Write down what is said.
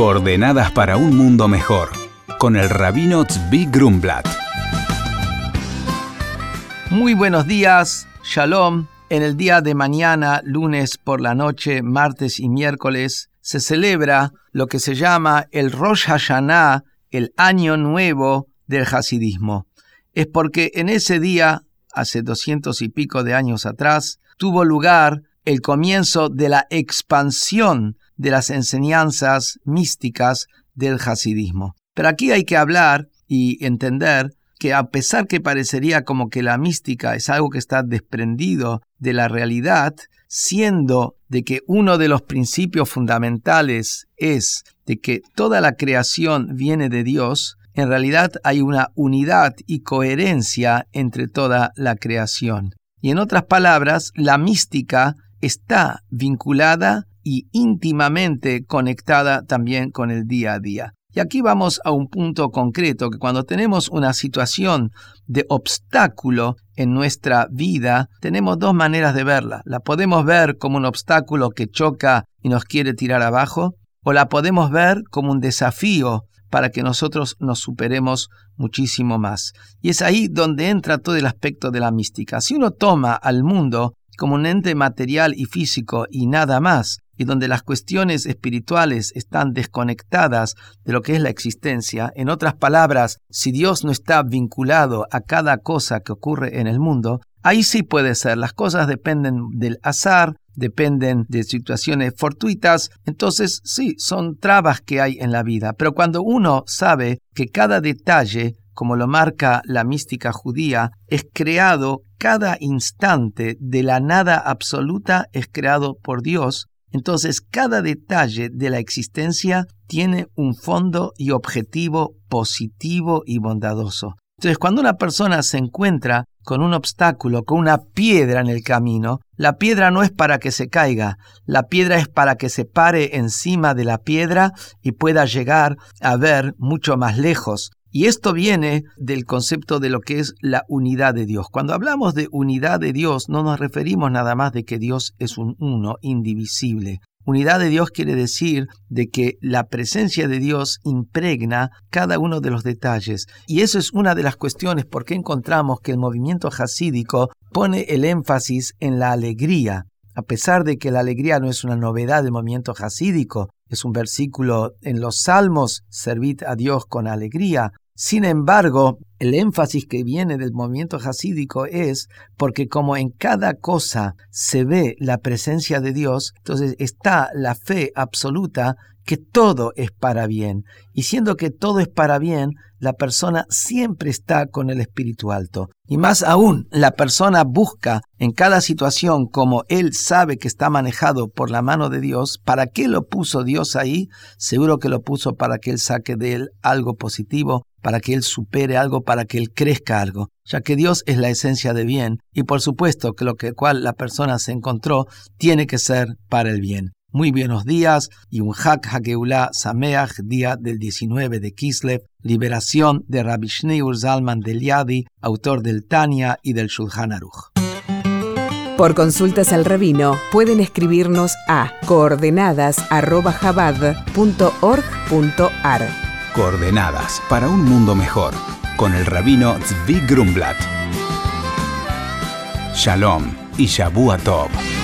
Coordenadas para un mundo mejor, con el rabino Tzvi Grumblat. Muy buenos días, Shalom. En el día de mañana, lunes por la noche, martes y miércoles, se celebra lo que se llama el Rosh Hashanah, el año nuevo del Hasidismo. Es porque en ese día, hace doscientos y pico de años atrás, tuvo lugar el comienzo de la expansión de las enseñanzas místicas del hasidismo. Pero aquí hay que hablar y entender que a pesar que parecería como que la mística es algo que está desprendido de la realidad, siendo de que uno de los principios fundamentales es de que toda la creación viene de Dios, en realidad hay una unidad y coherencia entre toda la creación. Y en otras palabras, la mística está vinculada y íntimamente conectada también con el día a día. Y aquí vamos a un punto concreto, que cuando tenemos una situación de obstáculo en nuestra vida, tenemos dos maneras de verla. La podemos ver como un obstáculo que choca y nos quiere tirar abajo, o la podemos ver como un desafío para que nosotros nos superemos muchísimo más. Y es ahí donde entra todo el aspecto de la mística. Si uno toma al mundo como un ente material y físico y nada más, y donde las cuestiones espirituales están desconectadas de lo que es la existencia, en otras palabras, si Dios no está vinculado a cada cosa que ocurre en el mundo, ahí sí puede ser, las cosas dependen del azar, dependen de situaciones fortuitas, entonces sí, son trabas que hay en la vida, pero cuando uno sabe que cada detalle como lo marca la mística judía, es creado cada instante de la nada absoluta, es creado por Dios. Entonces cada detalle de la existencia tiene un fondo y objetivo positivo y bondadoso. Entonces cuando una persona se encuentra con un obstáculo, con una piedra en el camino, la piedra no es para que se caiga, la piedra es para que se pare encima de la piedra y pueda llegar a ver mucho más lejos. Y esto viene del concepto de lo que es la unidad de Dios. Cuando hablamos de unidad de Dios, no nos referimos nada más de que Dios es un uno, indivisible. Unidad de Dios quiere decir de que la presencia de Dios impregna cada uno de los detalles. Y eso es una de las cuestiones por qué encontramos que el movimiento hasídico pone el énfasis en la alegría. A pesar de que la alegría no es una novedad del movimiento hasídico, es un versículo en los Salmos, servid a Dios con alegría. Sin embargo, el énfasis que viene del movimiento hasídico es porque como en cada cosa se ve la presencia de Dios, entonces está la fe absoluta que todo es para bien. Y siendo que todo es para bien, la persona siempre está con el espíritu alto. Y más aún, la persona busca en cada situación como él sabe que está manejado por la mano de Dios, ¿para qué lo puso Dios ahí? Seguro que lo puso para que él saque de él algo positivo, para que él supere algo, para que él crezca algo, ya que Dios es la esencia de bien y por supuesto que lo que cual la persona se encontró tiene que ser para el bien. Muy buenos días y un Hak Hageulá Sameach, día del 19 de Kislev, liberación de Rabbi Shneur Zalman del Yadi, autor del Tania y del Shulchan Aruch. Por consultas al rabino pueden escribirnos a coordenadas@jabad.org.ar. Coordenadas para un mundo mejor, con el rabino Tzvi Grumblat. Shalom y Shabu Tov.